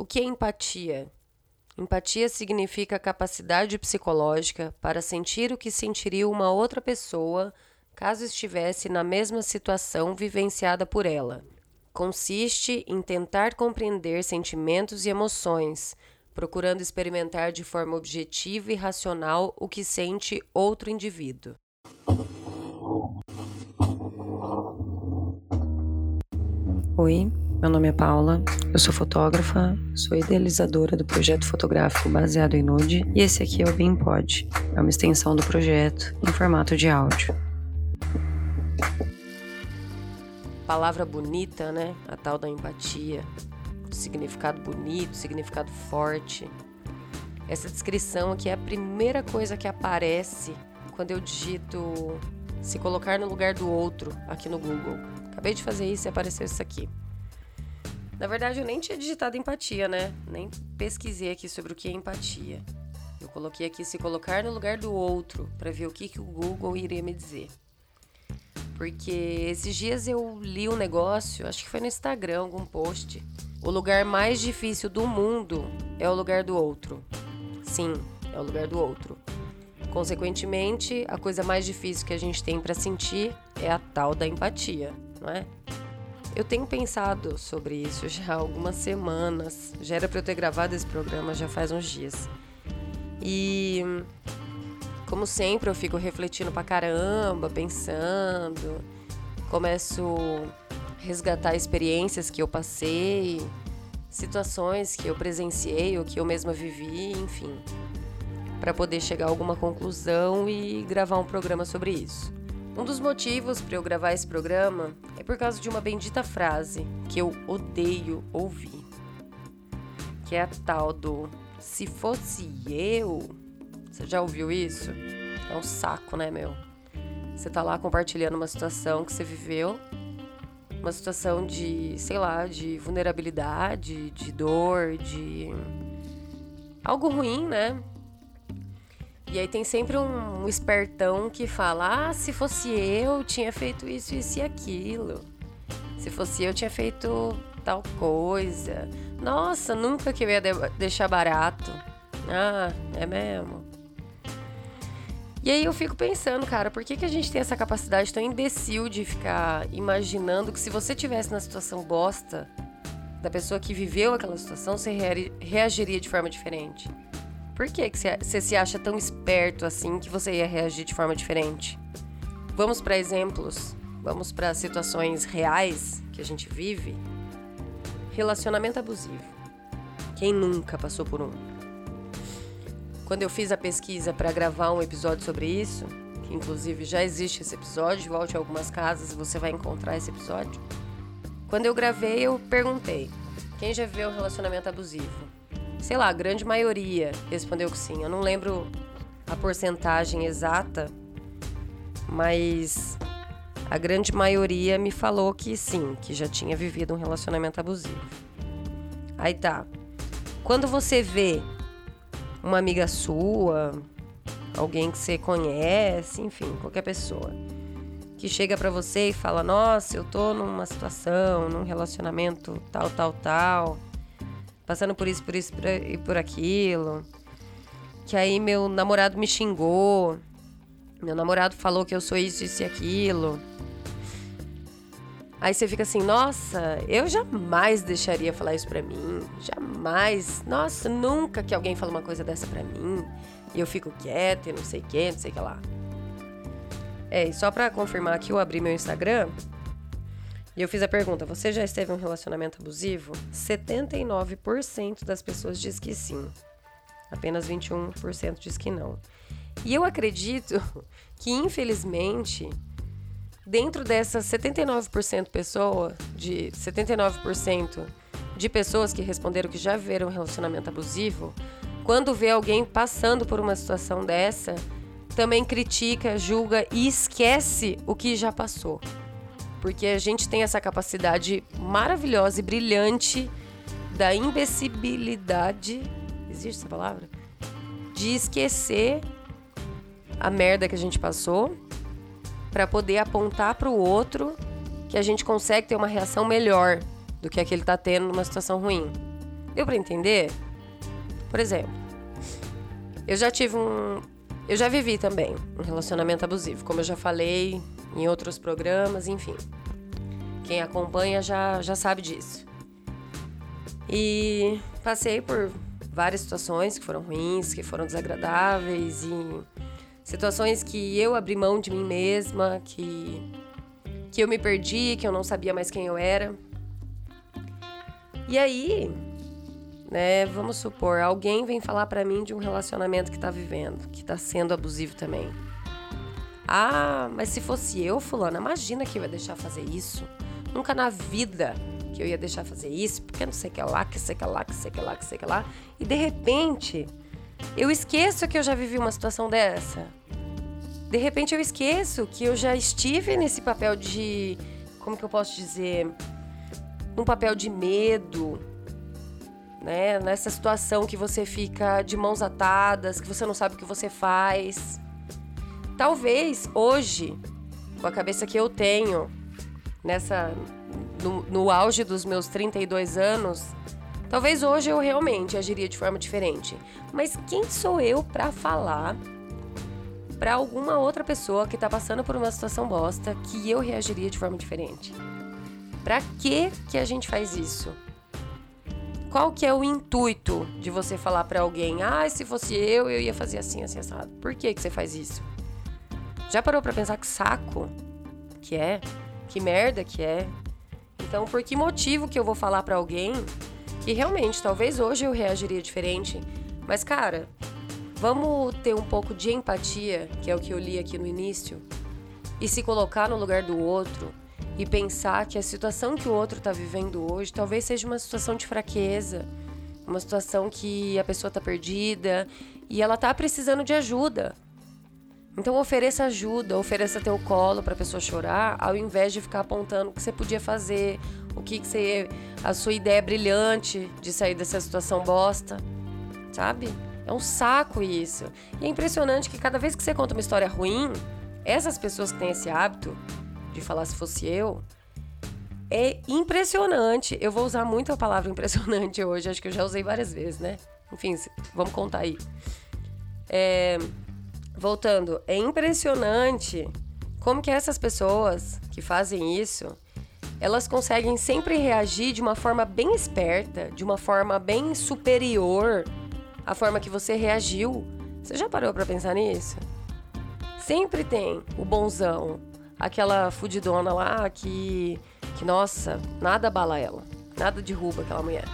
O que é empatia? Empatia significa capacidade psicológica para sentir o que sentiria uma outra pessoa caso estivesse na mesma situação vivenciada por ela. Consiste em tentar compreender sentimentos e emoções, procurando experimentar de forma objetiva e racional o que sente outro indivíduo. Oi, meu nome é Paula, eu sou fotógrafa, sou idealizadora do projeto fotográfico baseado em nude e esse aqui é o BeamPod, é uma extensão do projeto em formato de áudio. Palavra bonita, né? A tal da empatia. Significado bonito, significado forte. Essa descrição aqui é a primeira coisa que aparece quando eu digito se colocar no lugar do outro aqui no Google. Acabei de fazer isso e apareceu isso aqui. Na verdade, eu nem tinha digitado empatia, né? Nem pesquisei aqui sobre o que é empatia. Eu coloquei aqui se colocar no lugar do outro para ver o que, que o Google iria me dizer. Porque esses dias eu li um negócio, acho que foi no Instagram, algum post. O lugar mais difícil do mundo é o lugar do outro. Sim, é o lugar do outro. Consequentemente, a coisa mais difícil que a gente tem para sentir é a tal da empatia, não é? Eu tenho pensado sobre isso já há algumas semanas. Já era para eu ter gravado esse programa já faz uns dias. E como sempre, eu fico refletindo pra caramba, pensando, começo a resgatar experiências que eu passei, situações que eu presenciei ou que eu mesma vivi, enfim, para poder chegar a alguma conclusão e gravar um programa sobre isso. Um dos motivos para eu gravar esse programa é por causa de uma bendita frase que eu odeio ouvir. Que é a tal do se fosse eu. Você já ouviu isso? É um saco, né, meu? Você tá lá compartilhando uma situação que você viveu, uma situação de, sei lá, de vulnerabilidade, de dor, de algo ruim, né? E aí tem sempre um, espertão que fala: ah, se fosse eu, tinha feito isso, isso e aquilo. Se fosse eu, tinha feito tal coisa. Nossa, nunca que eu ia de deixar barato. Ah, é mesmo. E aí eu fico pensando, cara, por que, que a gente tem essa capacidade tão imbecil de ficar imaginando que se você tivesse na situação bosta da pessoa que viveu aquela situação, você reagiria de forma diferente? Por que, você se acha tão esperto assim que você ia reagir de forma diferente? Vamos para exemplos, vamos para situações reais que a gente vive. Relacionamento abusivo. Quem nunca passou por um? Quando eu fiz a pesquisa para gravar um episódio sobre isso, que inclusive já existe esse episódio, volte a algumas casas e você vai encontrar esse episódio. Quando eu gravei, eu perguntei: quem já viveu um relacionamento abusivo? Sei lá, a grande maioria respondeu que sim. Eu não lembro a porcentagem exata, mas a grande maioria me falou que sim, que já tinha vivido um relacionamento abusivo. Aí tá. Quando você vê uma amiga sua, alguém que você conhece, enfim, qualquer pessoa, que chega para você e fala: "Nossa, eu tô numa situação, num relacionamento tal, tal, tal, passando por isso, por isso e por aquilo. Que aí meu namorado me xingou. Meu namorado falou que eu sou isso, isso e aquilo. Aí você fica assim, nossa, eu jamais deixaria falar isso pra mim. Jamais. Nossa, nunca que alguém fala uma coisa dessa pra mim. E eu fico quieta e não sei o que, não sei o que lá. É, e só pra confirmar que eu abri meu Instagram, e eu fiz a pergunta: você já esteve em um relacionamento abusivo? 79% das pessoas diz que sim. Apenas 21% diz que não. E eu acredito que, infelizmente, dentro dessas 79% pessoa, de 79% de pessoas que responderam que já viram um relacionamento abusivo, quando vê alguém passando por uma situação dessa, também critica, julga e esquece o que já passou porque a gente tem essa capacidade maravilhosa e brilhante da imbecilidade, existe essa palavra? De esquecer a merda que a gente passou para poder apontar para o outro que a gente consegue ter uma reação melhor do que a que ele tá tendo numa situação ruim. Deu para entender? Por exemplo, eu já tive um. Eu já vivi também um relacionamento abusivo, como eu já falei em outros programas, enfim. Quem acompanha já, já sabe disso. E passei por várias situações que foram ruins, que foram desagradáveis e situações que eu abri mão de mim mesma, que que eu me perdi, que eu não sabia mais quem eu era. E aí, né, vamos supor, alguém vem falar para mim de um relacionamento que tá vivendo, que tá sendo abusivo também. Ah, mas se fosse eu, fulana, imagina que eu ia deixar fazer isso. Nunca na vida que eu ia deixar fazer isso, porque não sei o que lá, que sei que lá, que sei que lá, que sei que lá. E de repente, eu esqueço que eu já vivi uma situação dessa. De repente eu esqueço que eu já estive nesse papel de. Como que eu posso dizer? Um papel de medo, né? Nessa situação que você fica de mãos atadas, que você não sabe o que você faz. Talvez hoje, com a cabeça que eu tenho, nessa no, no auge dos meus 32 anos, talvez hoje eu realmente agiria de forma diferente. Mas quem sou eu para falar para alguma outra pessoa que tá passando por uma situação bosta que eu reagiria de forma diferente? Para que que a gente faz isso? Qual que é o intuito de você falar para alguém: "Ah, se fosse eu, eu ia fazer assim, assim assado"? Por que que você faz isso? Já parou para pensar que saco que é? Que merda que é? Então, por que motivo que eu vou falar para alguém que realmente talvez hoje eu reagiria diferente, mas cara, vamos ter um pouco de empatia, que é o que eu li aqui no início, e se colocar no lugar do outro e pensar que a situação que o outro está vivendo hoje talvez seja uma situação de fraqueza, uma situação que a pessoa está perdida e ela está precisando de ajuda. Então ofereça ajuda, ofereça teu colo para a pessoa chorar, ao invés de ficar apontando o que você podia fazer, o que, que você, a sua ideia brilhante de sair dessa situação bosta, sabe? É um saco isso. E é impressionante que cada vez que você conta uma história ruim, essas pessoas que têm esse hábito de falar se fosse eu, é impressionante. Eu vou usar muito a palavra impressionante hoje, acho que eu já usei várias vezes, né? Enfim, vamos contar aí. É, voltando, é impressionante como que essas pessoas que fazem isso, elas conseguem sempre reagir de uma forma bem esperta, de uma forma bem superior à forma que você reagiu. Você já parou para pensar nisso? Sempre tem o bonzão, aquela fudidona lá que que nossa, nada abala ela, nada derruba aquela mulher.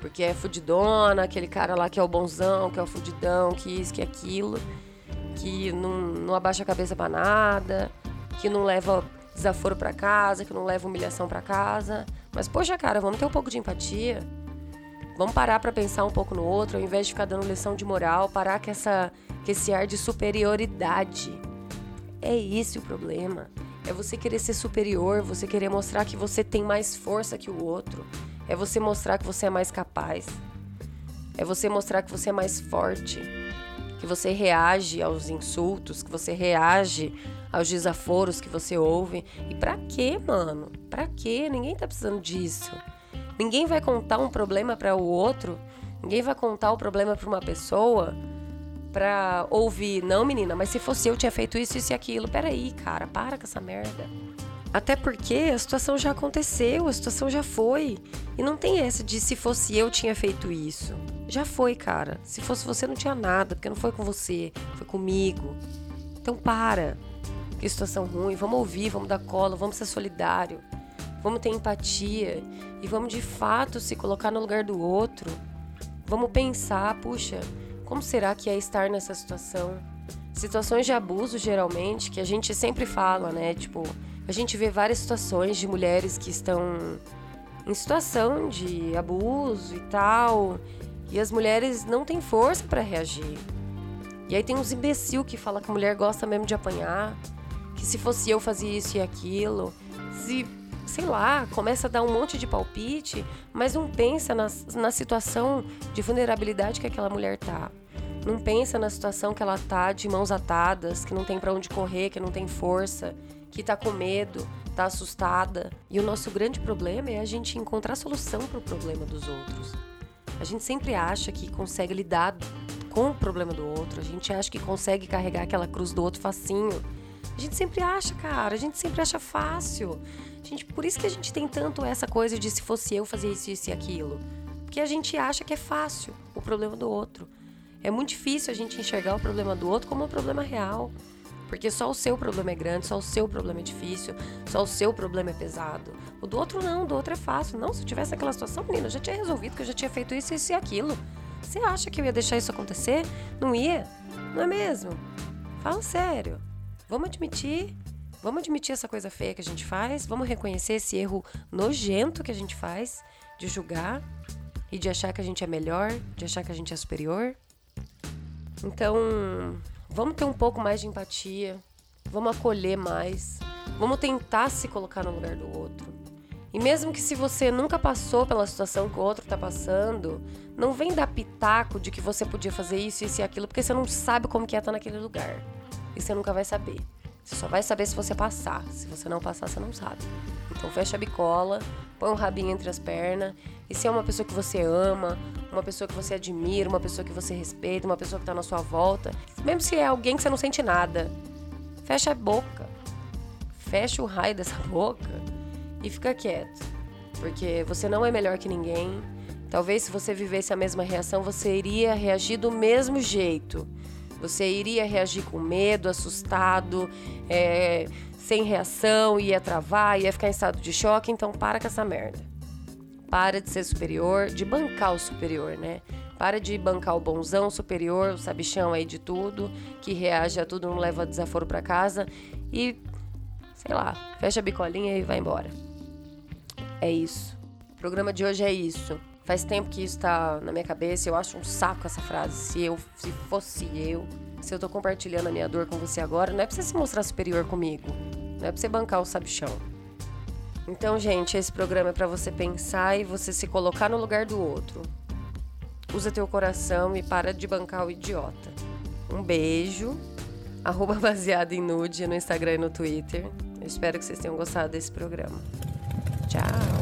Porque é fudidona, aquele cara lá que é o bonzão, que é o fudidão, que isso, que aquilo que não, não abaixa a cabeça para nada, que não leva desaforo para casa, que não leva humilhação para casa. Mas poxa, cara, vamos ter um pouco de empatia. Vamos parar para pensar um pouco no outro, ao invés de ficar dando lição de moral, parar com essa com esse ar de superioridade. É esse o problema. É você querer ser superior, você querer mostrar que você tem mais força que o outro. É você mostrar que você é mais capaz. É você mostrar que você é mais forte que você reage aos insultos, que você reage aos desaforos que você ouve. E pra quê, mano? Pra quê? Ninguém tá precisando disso. Ninguém vai contar um problema para o outro. Ninguém vai contar o problema para uma pessoa pra ouvir, não, menina, mas se fosse eu tinha feito isso, isso e aquilo. Peraí, cara, para com essa merda. Até porque a situação já aconteceu, a situação já foi. E não tem essa de se fosse eu tinha feito isso. Já foi, cara. Se fosse você, não tinha nada, porque não foi com você, foi comigo. Então para. Que situação ruim. Vamos ouvir, vamos dar cola, vamos ser solidário. Vamos ter empatia e vamos de fato se colocar no lugar do outro. Vamos pensar, puxa, como será que é estar nessa situação? Situações de abuso, geralmente, que a gente sempre fala, né? Tipo, a gente vê várias situações de mulheres que estão em situação de abuso e tal, e as mulheres não têm força para reagir. E aí tem uns imbecil que fala que a mulher gosta mesmo de apanhar, que se fosse eu fazia isso e aquilo. Se, sei lá, começa a dar um monte de palpite, mas não pensa na, na situação de vulnerabilidade que aquela mulher tá. Não pensa na situação que ela tá de mãos atadas, que não tem para onde correr, que não tem força, que tá com medo, tá assustada. E o nosso grande problema é a gente encontrar solução para o problema dos outros. A gente sempre acha que consegue lidar com o problema do outro, a gente acha que consegue carregar aquela cruz do outro facinho. A gente sempre acha, cara, a gente sempre acha fácil. Gente, por isso que a gente tem tanto essa coisa de se fosse eu fazer isso, isso e aquilo. Porque a gente acha que é fácil o problema do outro. É muito difícil a gente enxergar o problema do outro como um problema real. Porque só o seu problema é grande, só o seu problema é difícil, só o seu problema é pesado. O do outro não, o do outro é fácil. Não, se eu tivesse aquela situação, menina, eu já tinha resolvido que eu já tinha feito isso, isso e aquilo. Você acha que eu ia deixar isso acontecer? Não ia? Não é mesmo? Fala sério. Vamos admitir. Vamos admitir essa coisa feia que a gente faz. Vamos reconhecer esse erro nojento que a gente faz de julgar e de achar que a gente é melhor, de achar que a gente é superior. Então, vamos ter um pouco mais de empatia, vamos acolher mais, vamos tentar se colocar no lugar do outro. E mesmo que se você nunca passou pela situação que o outro está passando, não vem dar pitaco de que você podia fazer isso, isso e aquilo, porque você não sabe como que é estar naquele lugar. E você nunca vai saber. Você só vai saber se você passar. Se você não passar, você não sabe. Então fecha a bicola, põe um rabinho entre as pernas. E se é uma pessoa que você ama, uma pessoa que você admira, uma pessoa que você respeita, uma pessoa que está na sua volta, mesmo se é alguém que você não sente nada, fecha a boca. Fecha o raio dessa boca e fica quieto. Porque você não é melhor que ninguém. Talvez se você vivesse a mesma reação, você iria reagir do mesmo jeito. Você iria reagir com medo, assustado, é, sem reação, ia travar, ia ficar em estado de choque. Então, para com essa merda. Para de ser superior, de bancar o superior, né? Para de bancar o bonzão superior, o sabichão aí de tudo, que reage a tudo, não leva desaforo para casa e, sei lá, fecha a bicolinha e vai embora. É isso. O programa de hoje é isso. Faz tempo que isso tá na minha cabeça, eu acho um saco essa frase. Se eu, se fosse eu, se eu tô compartilhando a minha dor com você agora, não é pra você se mostrar superior comigo. Não é pra você bancar o sabichão. Então, gente, esse programa é para você pensar e você se colocar no lugar do outro. Usa teu coração e para de bancar o idiota. Um beijo. Arroba baseado em nude no Instagram e no Twitter. Eu espero que vocês tenham gostado desse programa. Tchau.